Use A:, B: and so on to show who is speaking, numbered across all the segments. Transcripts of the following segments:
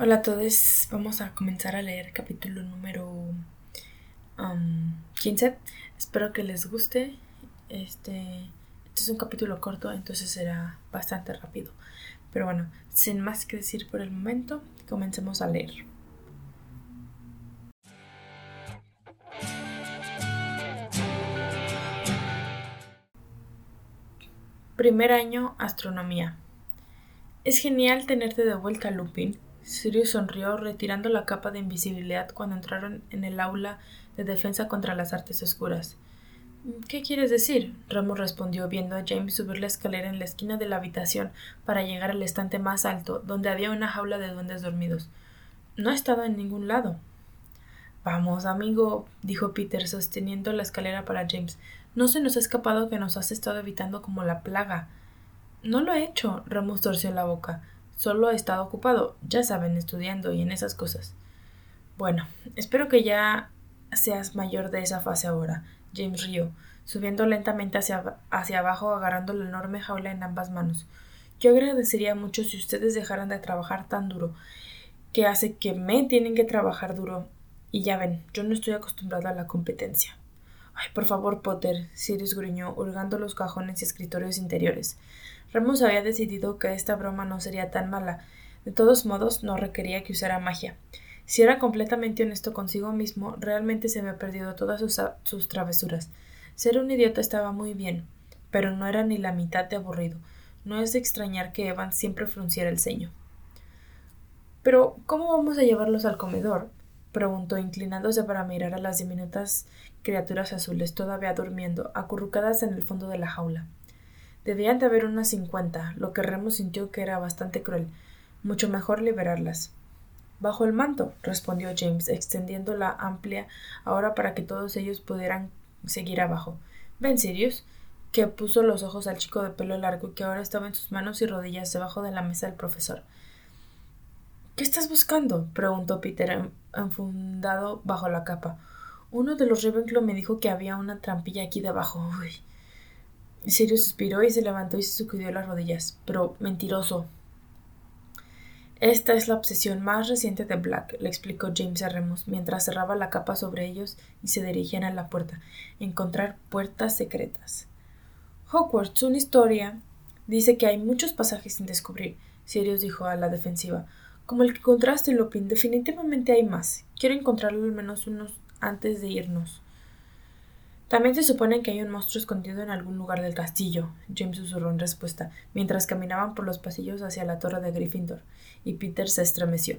A: Hola a todos, vamos a comenzar a leer capítulo número 15. Espero que les guste. Este, este es un capítulo corto, entonces será bastante rápido. Pero bueno, sin más que decir por el momento, comencemos a leer. Primer año, astronomía. Es genial tenerte de vuelta, Lupin Sirius sonrió, retirando la capa de invisibilidad cuando entraron en el aula de defensa contra las artes oscuras. ¿Qué quieres decir? Remus respondió, viendo a James subir la escalera en la esquina de la habitación para llegar al estante más alto, donde había una jaula de duendes dormidos. No he estado en ningún lado. Vamos, amigo, dijo Peter, sosteniendo la escalera para James. No se nos ha escapado que nos has estado evitando como la plaga. No lo he hecho. Remus torció la boca. Solo he estado ocupado, ya saben, estudiando y en esas cosas. Bueno, espero que ya seas mayor de esa fase ahora. James rió, subiendo lentamente hacia, hacia abajo, agarrando la enorme jaula en ambas manos. Yo agradecería mucho si ustedes dejaran de trabajar tan duro, que hace que me tienen que trabajar duro. Y ya ven, yo no estoy acostumbrado a la competencia. Ay, por favor, Potter, Sirius gruñó, hurgando los cajones y escritorios interiores. Remus había decidido que esta broma no sería tan mala. De todos modos, no requería que usara magia. Si era completamente honesto consigo mismo, realmente se había perdido todas sus, sus travesuras. Ser un idiota estaba muy bien, pero no era ni la mitad de aburrido. No es de extrañar que Evan siempre frunciera el ceño. Pero, ¿cómo vamos a llevarlos al comedor? preguntó, inclinándose para mirar a las diminutas criaturas azules todavía durmiendo, acurrucadas en el fondo de la jaula. Debían de haber unas cincuenta, lo que Remus sintió que era bastante cruel. Mucho mejor liberarlas. Bajo el manto, respondió James, extendiendo la amplia ahora para que todos ellos pudieran seguir abajo. Ven, Sirius, que puso los ojos al chico de pelo largo que ahora estaba en sus manos y rodillas debajo de la mesa del profesor. ¿Qué estás buscando? preguntó Peter, enfundado bajo la capa. Uno de los Ravenclaw me dijo que había una trampilla aquí debajo. Uy. Sirius suspiró y se levantó y se sacudió las rodillas. Pero mentiroso. Esta es la obsesión más reciente de Black, le explicó James a Remus, mientras cerraba la capa sobre ellos y se dirigían a la puerta. Encontrar puertas secretas. Hogwarts, una historia. Dice que hay muchos pasajes sin descubrir, Sirius dijo a la defensiva. Como el que encontraste, Lupin, definitivamente hay más. Quiero encontrarlo al menos unos antes de irnos. También se supone que hay un monstruo escondido en algún lugar del castillo, James susurró en respuesta, mientras caminaban por los pasillos hacia la torre de Gryffindor, y Peter se estremeció.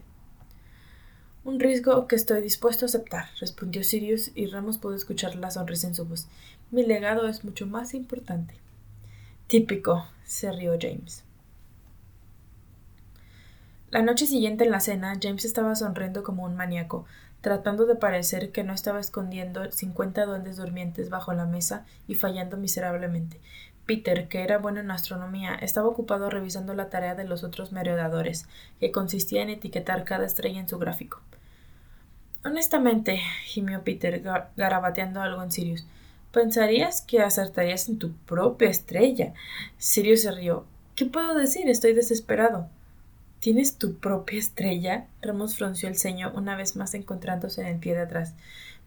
A: Un riesgo que estoy dispuesto a aceptar, respondió Sirius, y Remus pudo escuchar la sonrisa en su voz. Mi legado es mucho más importante. Típico, se rió James. La noche siguiente en la cena, James estaba sonriendo como un maníaco, tratando de parecer que no estaba escondiendo cincuenta duendes durmientes bajo la mesa y fallando miserablemente. Peter, que era bueno en astronomía, estaba ocupado revisando la tarea de los otros merodeadores, que consistía en etiquetar cada estrella en su gráfico. Honestamente, gimió Peter, garabateando algo en Sirius, pensarías que acertarías en tu propia estrella. Sirius se rió. ¿Qué puedo decir? Estoy desesperado. ¿Tienes tu propia estrella? Remus frunció el ceño una vez más encontrándose en el pie de atrás.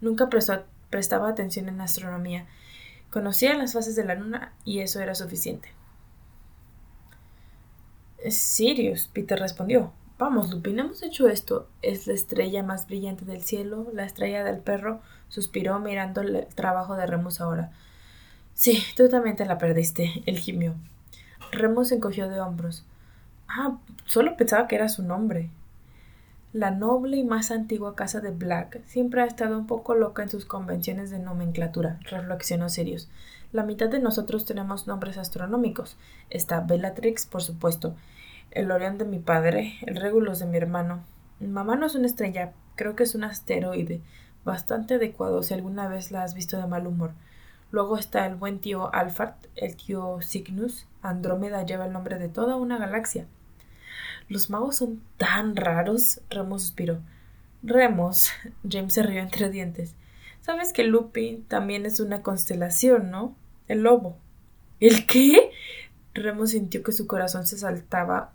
A: Nunca prestaba atención en astronomía. Conocía las fases de la luna y eso era suficiente. Sirius, Peter respondió. Vamos, Lupin, hemos hecho esto. Es la estrella más brillante del cielo, la estrella del perro, suspiró mirando el trabajo de Remus ahora. Sí, tú también te la perdiste, el gimió. Remus encogió de hombros. Ah, solo pensaba que era su nombre. La noble y más antigua casa de Black siempre ha estado un poco loca en sus convenciones de nomenclatura, reflexionó Sirius. La mitad de nosotros tenemos nombres astronómicos. Está Bellatrix, por supuesto, el Orión de mi padre, el Regulus de mi hermano. Mamá no es una estrella, creo que es un asteroide, bastante adecuado si alguna vez la has visto de mal humor. Luego está el buen tío Alphard, el tío Cygnus. Andrómeda lleva el nombre de toda una galaxia. Los magos son tan raros. Remus suspiró. Remus. James se rió entre dientes. Sabes que Lupin también es una constelación, ¿no? El lobo. ¿El qué? Remus sintió que su corazón se saltaba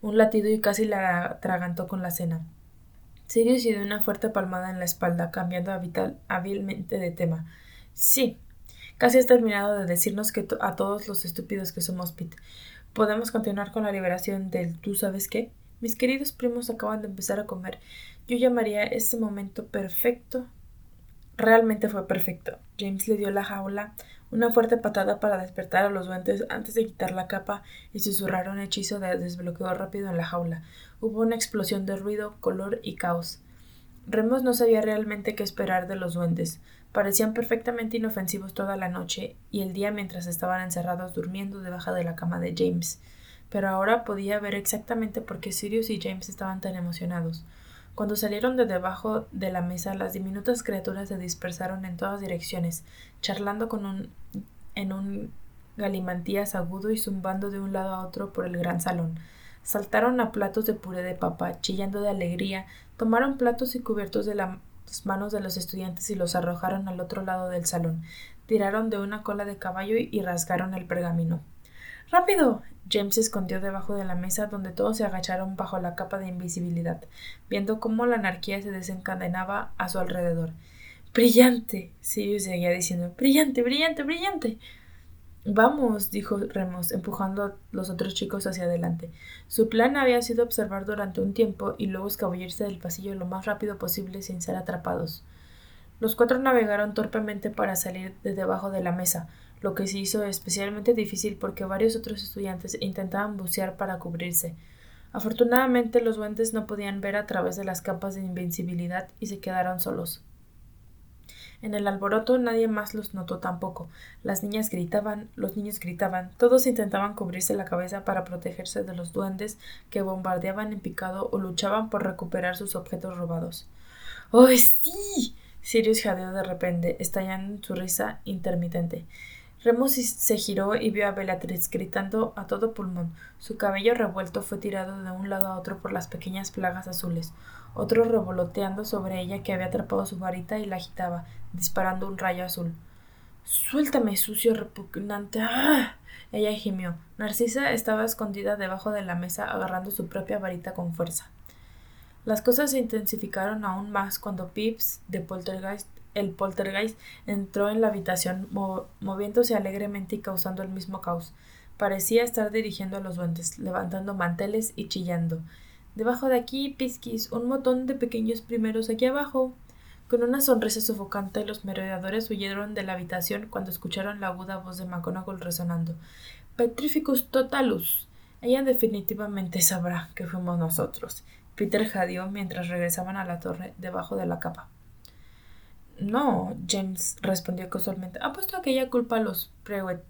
A: un latido y casi la atragantó con la cena. Sirius dio una fuerte palmada en la espalda, cambiando hábilmente de tema. Sí, casi has terminado de decirnos que a todos los estúpidos que somos Pete. Podemos continuar con la liberación del ¿tú sabes qué? Mis queridos primos acaban de empezar a comer. Yo llamaría ese momento perfecto. Realmente fue perfecto. James le dio la jaula una fuerte patada para despertar a los duendes antes de quitar la capa y susurrar un hechizo de desbloqueo rápido en la jaula. Hubo una explosión de ruido, color y caos. Remus no sabía realmente qué esperar de los duendes. Parecían perfectamente inofensivos toda la noche y el día mientras estaban encerrados durmiendo debajo de la cama de James. Pero ahora podía ver exactamente por qué Sirius y James estaban tan emocionados. Cuando salieron de debajo de la mesa, las diminutas criaturas se dispersaron en todas direcciones, charlando con un, en un galimantías agudo y zumbando de un lado a otro por el gran salón. Saltaron a platos de puré de papa, chillando de alegría, tomaron platos y cubiertos de las manos de los estudiantes y los arrojaron al otro lado del salón, tiraron de una cola de caballo y rasgaron el pergamino. ¡Rápido! James se escondió debajo de la mesa donde todos se agacharon bajo la capa de invisibilidad, viendo cómo la anarquía se desencadenaba a su alrededor. ¡Brillante! Sirius seguía diciendo ¡Brillante, brillante, brillante! Vamos, dijo Remus, empujando a los otros chicos hacia adelante. Su plan había sido observar durante un tiempo y luego escabullirse del pasillo lo más rápido posible sin ser atrapados. Los cuatro navegaron torpemente para salir de debajo de la mesa, lo que se hizo especialmente difícil porque varios otros estudiantes intentaban bucear para cubrirse. Afortunadamente los duendes no podían ver a través de las capas de invencibilidad y se quedaron solos. En el alboroto nadie más los notó tampoco. Las niñas gritaban, los niños gritaban, todos intentaban cubrirse la cabeza para protegerse de los duendes que bombardeaban en picado o luchaban por recuperar sus objetos robados. ¡Oh, sí! Sirius jadeó de repente, estallando en su risa intermitente. Remus se giró y vio a Bellatrix gritando a todo pulmón. Su cabello revuelto fue tirado de un lado a otro por las pequeñas plagas azules, otro revoloteando sobre ella que había atrapado su varita y la agitaba, disparando un rayo azul. Suéltame, sucio repugnante. ¡Ah! Ella gimió. Narcisa estaba escondida debajo de la mesa agarrando su propia varita con fuerza. Las cosas se intensificaron aún más cuando Pips de Poltergeist el poltergeist entró en la habitación moviéndose alegremente y causando el mismo caos. Parecía estar dirigiendo a los duendes, levantando manteles y chillando. Debajo de aquí, Pisquis, un montón de pequeños primeros aquí abajo. Con una sonrisa sofocante, los merodeadores huyeron de la habitación cuando escucharon la aguda voz de McGonagall resonando. Petrificus totalus. Ella definitivamente sabrá que fuimos nosotros. Peter jadeó mientras regresaban a la torre debajo de la capa. No, James respondió casualmente. Ha puesto aquella culpa a los Prewet.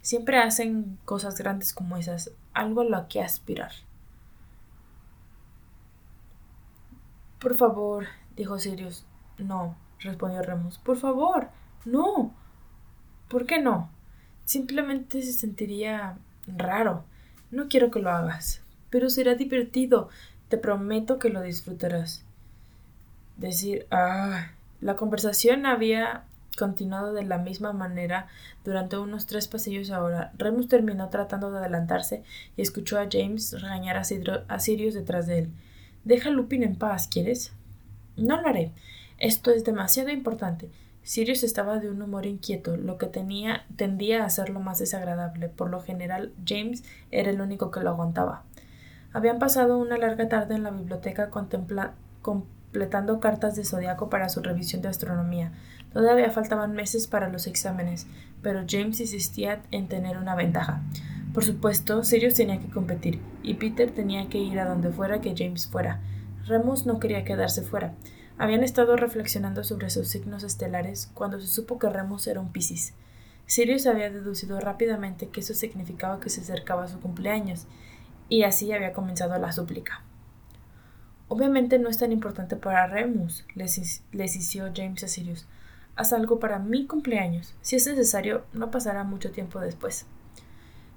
A: Siempre hacen cosas grandes como esas, algo a lo que aspirar. Por favor, dijo Sirius. No, respondió Remus. Por favor, no. ¿Por qué no? Simplemente se sentiría raro. No quiero que lo hagas. Pero será divertido. Te prometo que lo disfrutarás. Decir, ah, la conversación había continuado de la misma manera durante unos tres pasillos ahora. Remus terminó tratando de adelantarse y escuchó a James regañar a, Sirius detrás de él. Deja a Lupin en paz, ¿quieres? No lo haré. Esto es demasiado importante. Sirius estaba de un humor inquieto, lo que tenía, tendía a hacerlo más desagradable. Por lo general, James era el único que lo aguantaba. Habían pasado una larga tarde en la biblioteca contemplando completando cartas de zodiaco para su revisión de astronomía. Todavía faltaban meses para los exámenes, pero James insistía en tener una ventaja. Por supuesto, Sirius tenía que competir, y Peter tenía que ir a donde fuera que James fuera. Remus no quería quedarse fuera. Habían estado reflexionando sobre sus signos estelares cuando se supo que Remus era un Piscis. Sirius había deducido rápidamente que eso significaba que se acercaba su cumpleaños, y así había comenzado la súplica. Obviamente no es tan importante para Remus, les, hizo James a Sirius. Haz algo para mi cumpleaños. Si es necesario, no pasará mucho tiempo después.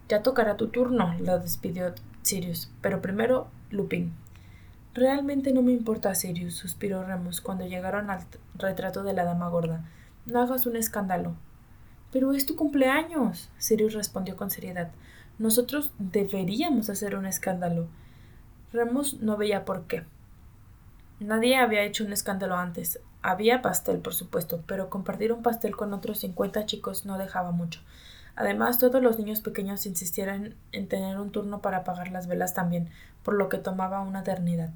A: Ya tocará tu turno, lo despidió Sirius. Pero primero, Lupin. Realmente no me importa, Sirius, suspiró Remus cuando llegaron al retrato de la dama gorda. No hagas un escándalo. Pero es tu cumpleaños, Sirius respondió con seriedad. Nosotros deberíamos hacer un escándalo. Remus no veía por qué. Nadie había hecho un escándalo antes. Había pastel, por supuesto, pero compartir un pastel con otros cincuenta chicos no dejaba mucho. Además, todos los niños pequeños insistieron en tener un turno para apagar las velas también, por lo que tomaba una eternidad.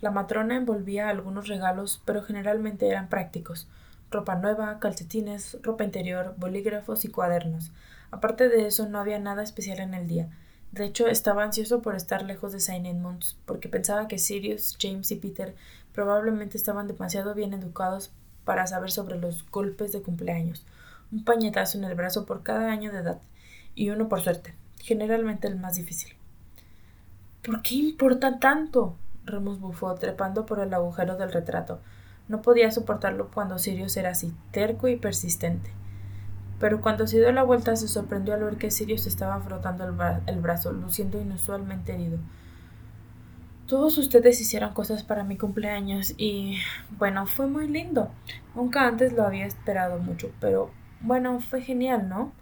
A: La matrona envolvía algunos regalos, pero generalmente eran prácticos ropa nueva, calcetines, ropa interior, bolígrafos y cuadernos. Aparte de eso, no había nada especial en el día. De hecho, estaba ansioso por estar lejos de Saint Edmunds, porque pensaba que Sirius, James y Peter probablemente estaban demasiado bien educados para saber sobre los golpes de cumpleaños. Un pañetazo en el brazo por cada año de edad, y uno por suerte, generalmente el más difícil. ¿Por qué importa tanto? Remus bufó, trepando por el agujero del retrato. No podía soportarlo cuando Sirius era así, terco y persistente. Pero cuando se dio la vuelta se sorprendió al ver que Sirius estaba frotando el, brazo, luciendo inusualmente herido. Todos ustedes hicieron cosas para mi cumpleaños y bueno, fue muy lindo. Nunca antes lo había esperado mucho, pero bueno, fue genial, ¿no?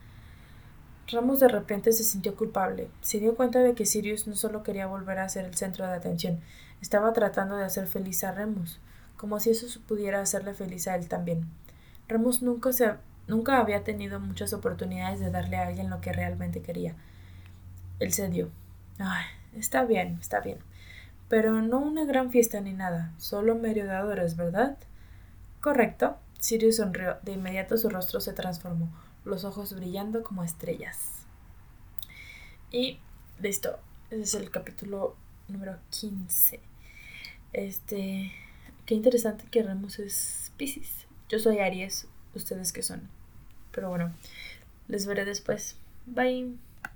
A: Ramos de repente se sintió culpable. Se dio cuenta de que Sirius no solo quería volver a ser el centro de atención, estaba tratando de hacer feliz a Remus, como si eso pudiera hacerle feliz a él también. Remus nunca, se, nunca había tenido muchas oportunidades de darle a alguien lo que realmente quería. Él cedió. Ay, está bien, está bien. Pero no una gran fiesta ni nada, solo merodeadores, ¿verdad? Correcto. Sirius sonrió. De inmediato su rostro se transformó, los ojos brillando como estrellas. Y listo. Ese es el capítulo número 15. Este, qué interesante que Remus es Pisces. Yo soy Aries, ustedes que son. Pero bueno, les veré después. Bye.